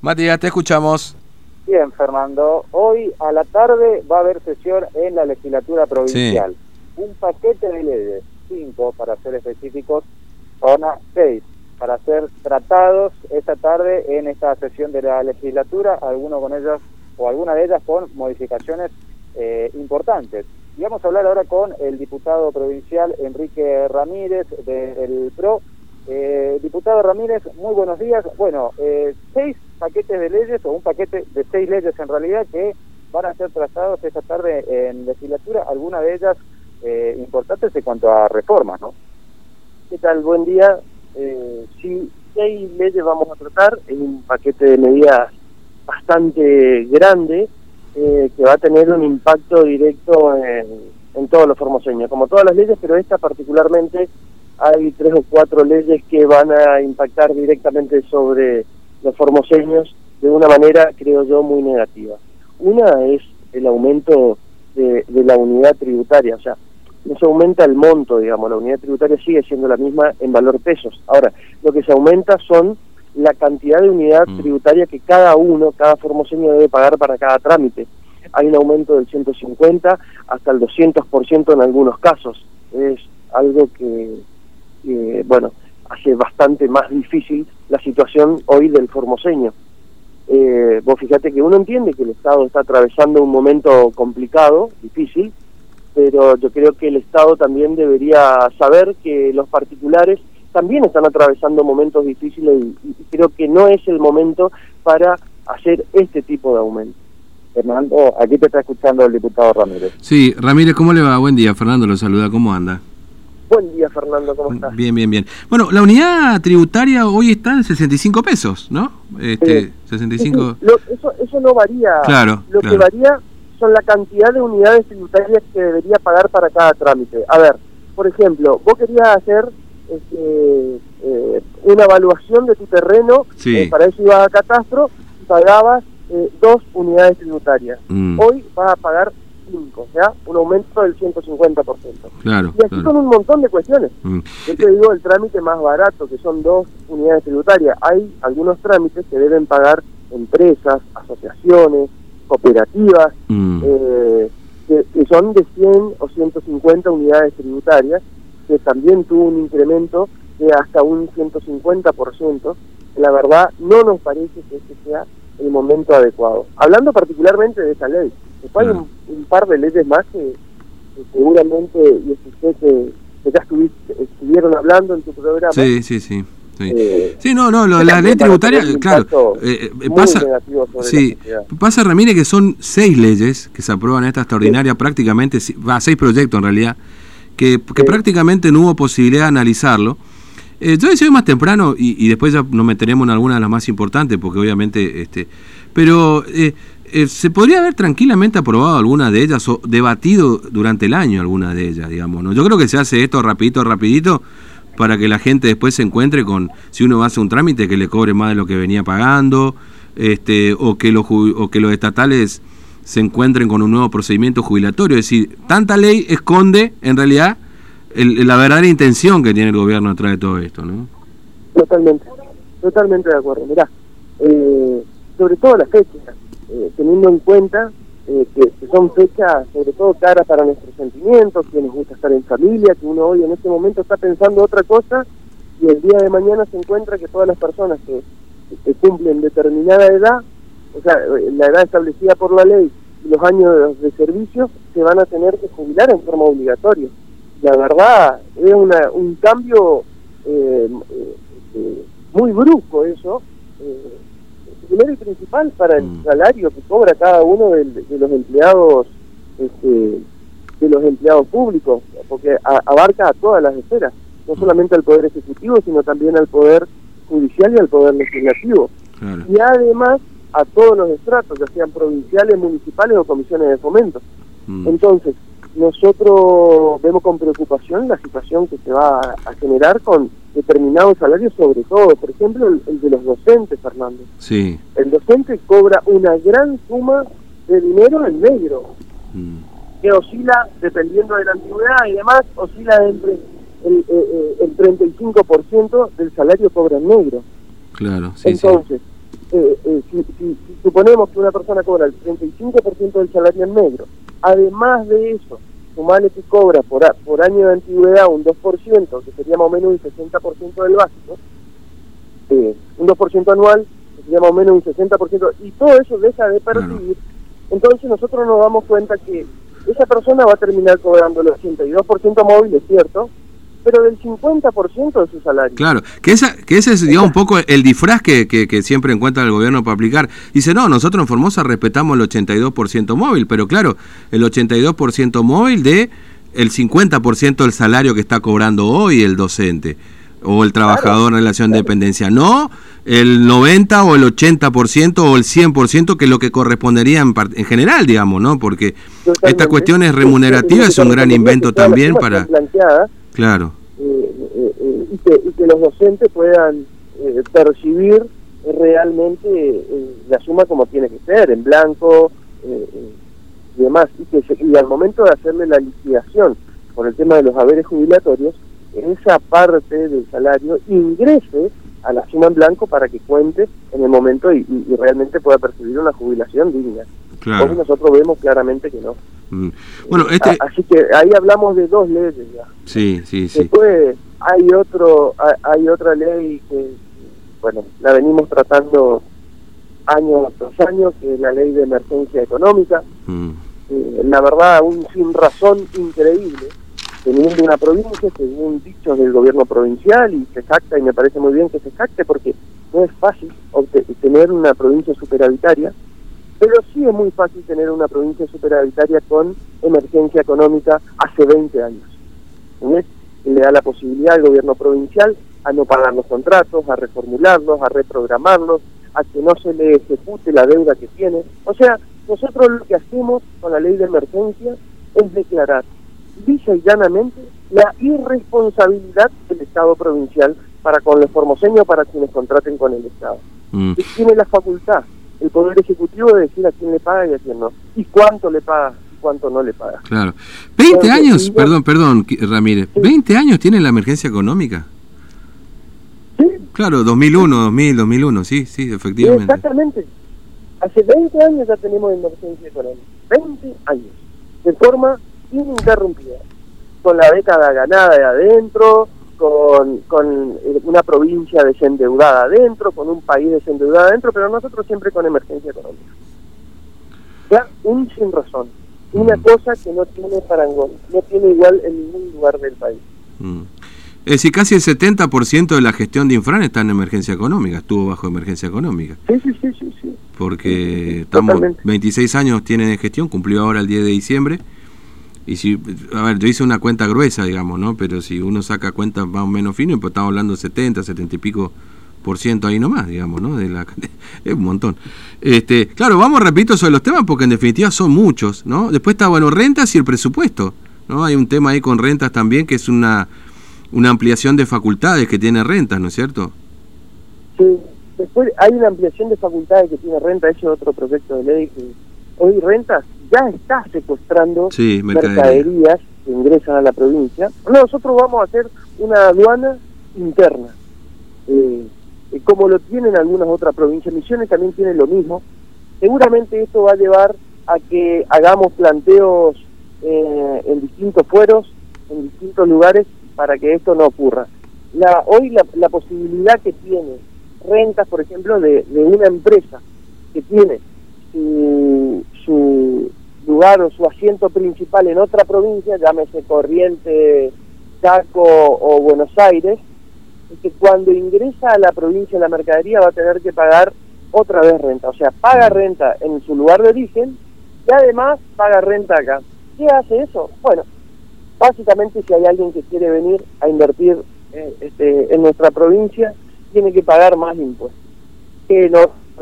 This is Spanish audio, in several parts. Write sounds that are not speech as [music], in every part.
Matías, te escuchamos. Bien, Fernando. Hoy a la tarde va a haber sesión en la legislatura provincial. Un paquete de leyes, cinco para ser específicos, zona seis, para ser tratados esta tarde en esta sesión de la legislatura, algunos con ellas o alguna de ellas con modificaciones eh, importantes. Y vamos a hablar ahora con el diputado provincial Enrique Ramírez del PRO. Eh, diputado Ramírez, muy buenos días. Bueno, eh, seis paquetes de leyes, o un paquete de seis leyes en realidad, que van a ser tratados esta tarde en legislatura, algunas de ellas eh, importantes en cuanto a reformas, ¿no? ¿Qué tal? Buen día. Eh, sí, seis leyes vamos a tratar en un paquete de medidas bastante grande eh, que va a tener un impacto directo en, todos los formoseños, como todas las leyes, pero esta particularmente hay tres o cuatro leyes que van a impactar directamente sobre los formoseños de una manera, creo yo, muy negativa. Una es el aumento de, de la unidad tributaria, o sea, no se aumenta el monto, digamos, la unidad tributaria sigue siendo la misma en valor pesos. Ahora, lo que se aumenta son la cantidad de unidad mm. tributaria que cada uno, cada formoseño debe pagar para cada trámite. Hay un aumento del 150 hasta el 200% en algunos casos. Es algo que, bueno, hace bastante más difícil la situación hoy del formoseño. Eh, vos fíjate que uno entiende que el Estado está atravesando un momento complicado, difícil, pero yo creo que el Estado también debería saber que los particulares también están atravesando momentos difíciles y, creo que no es el momento para hacer este tipo de aumento. Fernando, aquí te está escuchando el diputado Ramírez. Sí, Ramírez, ¿cómo le va? Buen día, Fernando lo saluda, ¿cómo anda? Buen día, Fernando, ¿cómo estás? Bien, bien, bien. Bueno, la unidad tributaria hoy está en 65 pesos, ¿no? Este, 65... eso, eso no varía. Claro, Lo que varía son la cantidad de unidades tributarias que debería pagar para cada trámite. A ver, por ejemplo, vos querías hacer este, eh, una evaluación de tu terreno, eh, para eso ibas a catastro y pagabas eh, dos unidades tributarias. Mm. Hoy vas a pagar cinco, ¿ya? Un aumento del 150%. Claro, y así son un montón de cuestiones. Mm. Yo te digo el trámite más barato, que son dos unidades tributarias. Hay algunos trámites que deben pagar empresas, asociaciones, cooperativas, mm. que, que, son de 100 o 150 unidades tributarias que también tuvo un incremento de hasta un 150%. La verdad, no nos parece que este sea el momento adecuado. Hablando particularmente de esa ley, después hay un, par de leyes más que, seguramente, y escuché que, que ya estuvieron hablando en tu programa. Sí, sí, sí. Sí. Eh, sí, no, no, la ley tributaria, claro, eh, eh, pasa, sí, pasa Ramírez que son seis leyes que se aprueban en esta extraordinaria, prácticamente, va, seis proyectos en realidad, que, prácticamente no hubo posibilidad de analizarlo. Eh, yo decía más temprano, y, después ya nos meteremos en alguna de las más importantes, porque obviamente, este, pero eh, eh, se podría haber tranquilamente aprobado alguna de ellas o debatido durante el año alguna de ellas, digamos. ¿no? Yo creo que se hace esto rapidito, rapidito, para que la gente después se encuentre con, si uno hace un trámite, que le cobre más de lo que venía pagando, este, o, que los, o que los estatales se encuentren con un nuevo procedimiento jubilatorio. Es decir, tanta ley esconde en realidad la verdadera intención que tiene el gobierno detrás de todo esto, ¿no? Totalmente, totalmente de acuerdo. Mirá, eh, sobre todo las fechas, eh, teniendo en cuenta eh, que, son fechas sobre todo caras para nuestros sentimientos, que nos gusta estar en familia, que uno hoy en este momento está pensando otra cosa y el día de mañana se encuentra que todas las personas que cumplen determinada edad o sea, la edad establecida por la ley y los años de, servicio se van a tener que jubilar en forma obligatoria. La verdad, es una, un cambio eh, eh, muy brusco eso, eh, primero y principal para el mm. salario que cobra cada uno de, los empleados este, de los empleados públicos, porque abarca a todas las esferas, no mm. solamente al Poder Ejecutivo, sino también al Poder Judicial y al Poder Legislativo. Y además a todos los estratos, ya sean provinciales, municipales o comisiones de fomento. Mm. Entonces, nosotros vemos con preocupación la situación que se va a, generar con determinados salarios, sobre todo, por ejemplo, el, de los docentes, Fernando. Sí. El docente cobra una gran suma de dinero en negro, mm. que oscila, dependiendo de la antigüedad y demás, oscila entre el, eh, eh el 35% del salario cobra en negro. Claro, sí, Entonces, eh, eh, si, suponemos que una persona cobra el 35% del salario en negro, además de eso, sumarle que cobra por, por año de antigüedad un 2%, que sería más o menos un 60% del básico, eh, un 2% anual, que sería más o menos un 60%, y todo eso deja de percibir, entonces nosotros nos damos cuenta que esa persona va a terminar cobrando el 82% móvil, es cierto, pero del 50% de su salario. Claro, que, esa, que ese es digamos, un poco el disfraz que, que, siempre encuentra el gobierno para aplicar. Dice, no, nosotros en Formosa respetamos el 82% móvil, pero claro, el 82% móvil de el 50% del salario que está cobrando hoy el docente o el trabajador en relación de dependencia, no el 90 o el 80% o el 100% que es lo que correspondería en, en general, digamos, ¿no? Porque esta cuestión es remunerativa, es un gran invento también para... Claro. Eh, eh, eh, y, que, los docentes puedan percibir realmente la suma como tiene que ser, en blanco y demás. Y, que y al momento de hacerle la liquidación por el tema de los haberes jubilatorios, esa parte del salario ingrese a la suma en blanco para que cuente en el momento y, realmente pueda percibir una jubilación digna. Claro. Hoy nosotros vemos claramente que no. Mm. Bueno, este... Así que ahí hablamos de dos leyes ya. Sí, sí, sí. Después hay otro, hay otra ley que, bueno, la venimos tratando año tras año, que es la ley de emergencia económica. Mm. Eh, la verdad, un sin razón increíble teniendo una provincia según dichos del gobierno provincial y se jacta y me parece muy bien que se jacte porque no es fácil tener una provincia superhabitaria, pero sí es muy fácil tener una provincia superhabitaria con emergencia económica hace 20 años. ¿Ves? le da la posibilidad al gobierno provincial a no pagar los contratos, a reformularlos, a reprogramarlos, a que no se le ejecute la deuda que tiene. O sea, nosotros lo que hacemos con la ley de emergencia es declarar lisa y llanamente la irresponsabilidad del Estado provincial para con los formoseños, para quienes contraten con el Estado. Mm. Tiene la facultad, el Poder Ejecutivo, de decir a quién le paga y a quién no. Y cuánto le paga y cuánto no le paga. Claro. 20 años, perdón, perdón, Ramírez, 20 años tiene la emergencia económica. Sí. Claro, 2001, 2000, 2001, sí, sí, efectivamente. exactamente. Hace 20 años ya tenemos emergencia económica. 20 años. De forma ininterrumpida, con la década ganada de adentro, con, con eh, una provincia desendeudada adentro, con un país desendeudado adentro, pero nosotros siempre con emergencia económica. Ya, un sin razón, una mm. cosa que no tiene parangón, no tiene igual en ningún lugar del país. Mm. Es decir, casi el 70% de la gestión de Infran está en emergencia económica, estuvo bajo emergencia económica. Sí, sí, sí, sí. sí. Porque estamos 26 años tiene de gestión, cumplió ahora el 10 de diciembre y si, a ver, yo hice una cuenta gruesa, digamos, ¿no? Pero si uno saca cuentas más o menos finas, pues estamos hablando de 70, 70 y pico por ciento ahí nomás, digamos, ¿no? De la, [laughs] es un montón. Este, claro, vamos, repito, sobre los temas porque en definitiva son muchos, ¿no? Después está, bueno, rentas y el presupuesto, ¿no? Hay un tema ahí con rentas también que es una, una ampliación de facultades que tiene rentas, ¿no es cierto? Sí, después hay una ampliación de facultades que tiene renta, ese es otro proyecto de ley que hoy rentas ya está secuestrando mercaderías que ingresan a la provincia. Nosotros vamos a hacer una aduana interna, eh, eh, como lo tienen algunas otras provincias. Misiones también tiene lo mismo. Seguramente esto va a llevar a que hagamos planteos eh, en distintos fueros, en distintos lugares, para que esto no ocurra. La, hoy la, la posibilidad que tiene rentas, por ejemplo, de, de una empresa que tiene su, su lugar o su asiento principal en otra provincia, llámese Corriente, Chaco o Buenos Aires, es que cuando ingresa a la provincia la mercadería va a tener que pagar otra vez renta. O sea, paga renta en su lugar de origen y además paga renta acá. ¿Qué hace eso? Bueno, básicamente si hay alguien que quiere venir a invertir eh, este, en nuestra provincia, tiene que pagar más impuestos.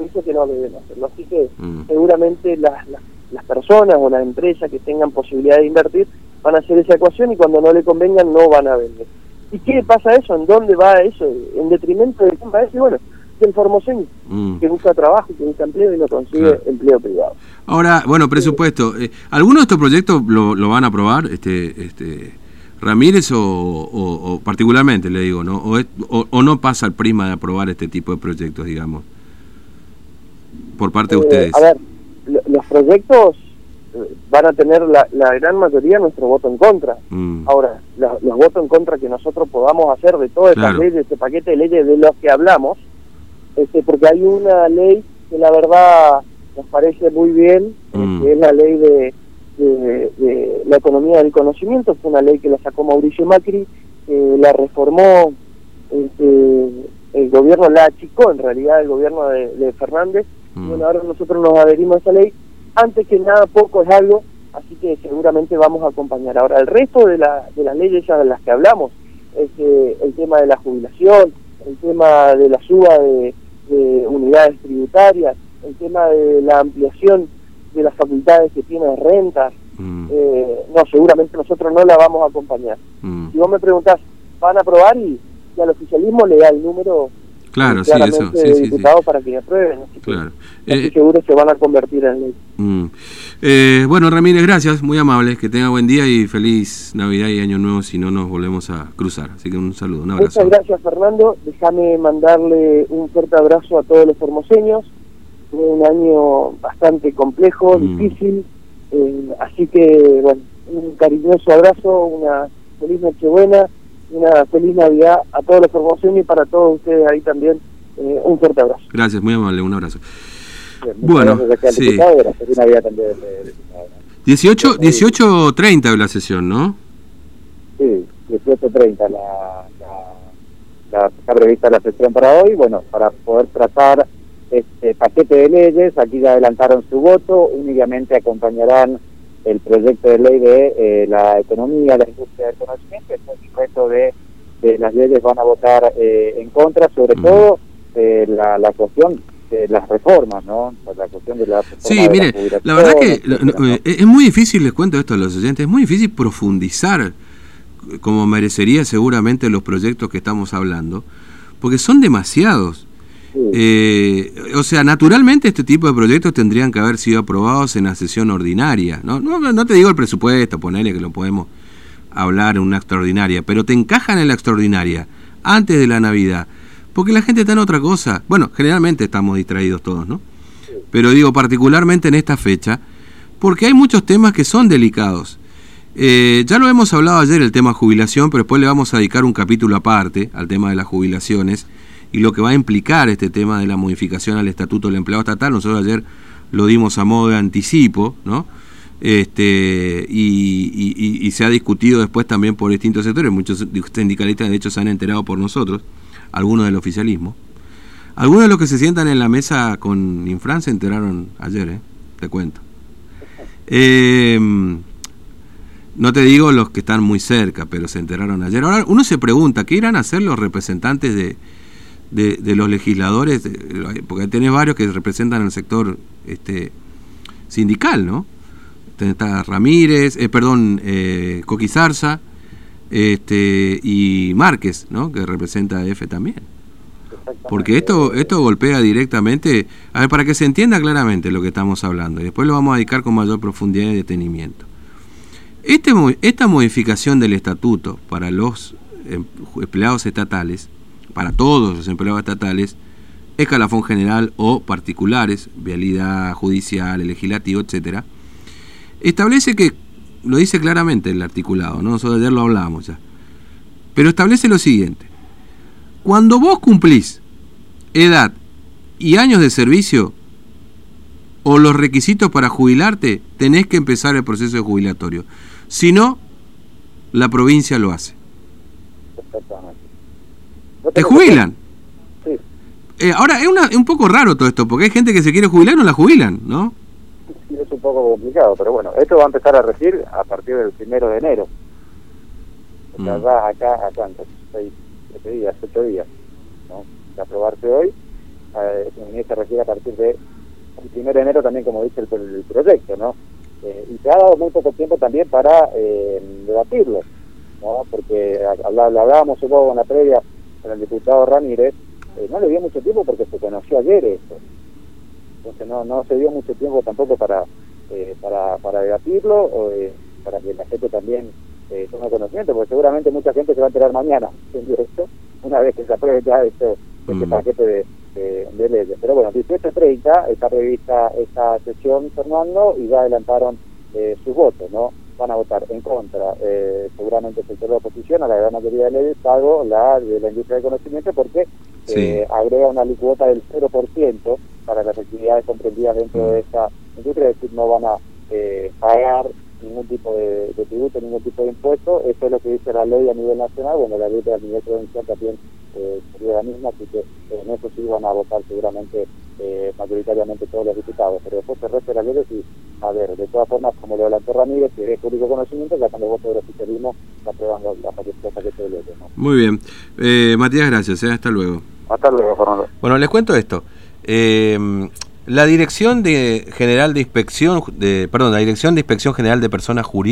Dice que no deben hacerlo. Así que mm. seguramente las, las las personas o las empresas que tengan posibilidad de invertir van a hacer esa ecuación y cuando no le convengan no van a vender. ¿Y qué pasa eso? ¿En dónde va eso? ¿En detrimento de quién va eso? bueno, del formoseño, mm. que busca trabajo, que busca empleo y no consigue empleo privado. Ahora, bueno, presupuesto. Eh, ¿Algunos de estos proyectos lo, lo, van a aprobar, este, este Ramírez, o, particularmente, le digo, ¿no? O, o, no pasa el prima de aprobar este tipo de proyectos, digamos? Por parte de ustedes. A ver, los proyectos van a tener la, gran mayoría nuestro voto en contra. Mm. Ahora, los, votos en contra que nosotros podamos hacer de todas estas leyes, este paquete de leyes de los que hablamos, este, porque hay una ley que la verdad nos parece muy bien, mm. que es la ley de, de, la economía del conocimiento, fue una ley que la sacó Mauricio Macri, la reformó este, el gobierno, la achicó en realidad el gobierno de, Fernández, y mm. bueno, ahora nosotros nos adherimos a esa ley antes que nada poco es algo, así que seguramente vamos a acompañar. Ahora, el resto de, la, de las leyes ya de las que hablamos, es el tema de la jubilación, el tema de la suba de, unidades tributarias, el tema de la ampliación de las facultades que tienen rentas, mm. eh, no, seguramente nosotros no la vamos a acompañar. Mm. Si vos me preguntás, ¿van a aprobar? Y, y al oficialismo le da el número Claro, sí, eso. Sí, sí, para que aprueben. claro. Eh, seguro se van a convertir en ley. Mm. Eh, bueno, Ramírez, gracias, muy amable. Que tenga buen día y feliz Navidad y Año Nuevo si no nos volvemos a cruzar. Así que un saludo, un abrazo. Muchas gracias, Fernando. Déjame mandarle un fuerte abrazo a todos los formoseños. Fue un año bastante complejo, mm. difícil. Eh, así que, bueno, un cariñoso abrazo, una feliz Nochebuena una feliz Navidad a todos los formaciones y para todos ustedes ahí también eh, un fuerte abrazo. Gracias, muy amable, un abrazo. bueno, sí. 18, 18.30 la sesión, ¿no? Sí, 18.30 la, la, está prevista la sesión para hoy, bueno, para poder tratar este paquete de leyes, aquí ya adelantaron su voto, únicamente acompañarán el proyecto de ley de eh, la economía, la industria del conocimiento, el resto de, de, las leyes van a votar eh, en contra, sobre todo eh, la, la cuestión de las reformas, ¿no? La cuestión de la Sí, mire, la, verdad que es muy difícil, les cuento esto a los oyentes, es muy difícil profundizar como merecería seguramente los proyectos que estamos hablando, porque son demasiados. Eh, o sea, naturalmente este tipo de proyectos tendrían que haber sido aprobados en la sesión ordinaria. No, no, te digo el presupuesto, ponerle que lo podemos hablar en una extraordinaria, pero te encajan en la extraordinaria antes de la Navidad, porque la gente está en otra cosa. Bueno, generalmente estamos distraídos todos, ¿no? Pero digo particularmente en esta fecha, porque hay muchos temas que son delicados. Eh, ya lo hemos hablado ayer el tema jubilación, pero después le vamos a dedicar un capítulo aparte al tema de las jubilaciones y lo que va a implicar este tema de la modificación al Estatuto del Empleado Estatal. Nosotros ayer lo dimos a modo de anticipo, ¿no? Este, y, se ha discutido después también por distintos sectores. Muchos sindicalistas, de hecho, se han enterado por nosotros, algunos del oficialismo. Algunos de los que se sientan en la mesa con Infran se enteraron ayer, ¿eh? te cuento. Eh, no te digo los que están muy cerca, pero se enteraron ayer. Ahora uno se pregunta, ¿qué irán a hacer los representantes de, de, los legisladores, porque tenés varios que representan el sector este, sindical, ¿no? Está Ramírez, eh, perdón, eh, Coquizarza este, y Márquez, ¿no? Que representa a EFE también. Porque esto, esto golpea directamente, a ver, para que se entienda claramente lo que estamos hablando, y después lo vamos a dedicar con mayor profundidad y detenimiento. Este, esta modificación del estatuto para los em, empleados estatales para todos los empleados estatales, escalafón general o particulares, vialidad judicial, legislativo, etcétera, establece que, lo dice claramente el articulado, ¿no? nosotros ayer lo hablábamos ya, pero establece lo siguiente, cuando vos cumplís edad y años de servicio o los requisitos para jubilarte, tenés que empezar el proceso jubilatorio. Si no, la provincia lo hace. ¿Te jubilan? Sí. Eh, ahora, es, una, es un poco raro todo esto, porque hay gente que se quiere jubilar y no la jubilan, ¿no? Sí, es un poco complicado, pero bueno, esto va a empezar a regir a partir del primero de enero. O sea, mm. va acá a cuántos, seis, siete días, ocho días, ¿no? De aprobarse hoy, eh, se refiere a partir del primero de enero también, como dice el, proyecto, ¿no? Eh, y se ha dado muy poco tiempo también para eh, debatirlo, ¿no? Porque hablábamos un poco en la previa el diputado Ramírez, eh, no le dio mucho tiempo porque se conoció ayer esto. Entonces no, no se dio mucho tiempo tampoco para, eh, para, para debatirlo, o, eh, para que la gente también tome conocimiento, porque seguramente mucha gente se va a enterar mañana [laughs] directo, una vez que se apruebe ya esto, este mm. paquete de, de, leyes. Pero bueno, 18.30 está prevista esta sesión, Fernando, y ya adelantaron sus votos, ¿no? Van a votar en contra, eh, seguramente el sector de oposición, a la gran mayoría de leyes, salvo la de la industria del conocimiento, porque eh, agrega una licuota del 0% para las actividades comprendidas dentro de mm. esta industria, es decir, no van a eh, pagar ningún tipo de, tributo, ningún tipo de impuesto. Eso es lo que dice la ley a nivel nacional. Bueno, la ley a nivel provincial también eh, sería la misma, así que eh, en eso sí van a votar seguramente eh, mayoritariamente todos los diputados. Pero después se resta la ley y, a ver, de todas formas, como lo adelantó Ramírez, que es público conocimiento, ya con los votos del oficialismo se aprueban los, paquetes de leyes. Muy bien. Eh, Matías, gracias. Hasta luego. Hasta luego, Fernando. Bueno, les cuento esto. Eh, la Dirección de General de Inspección, de, perdón, la Dirección de Inspección General de Personas Jurídicas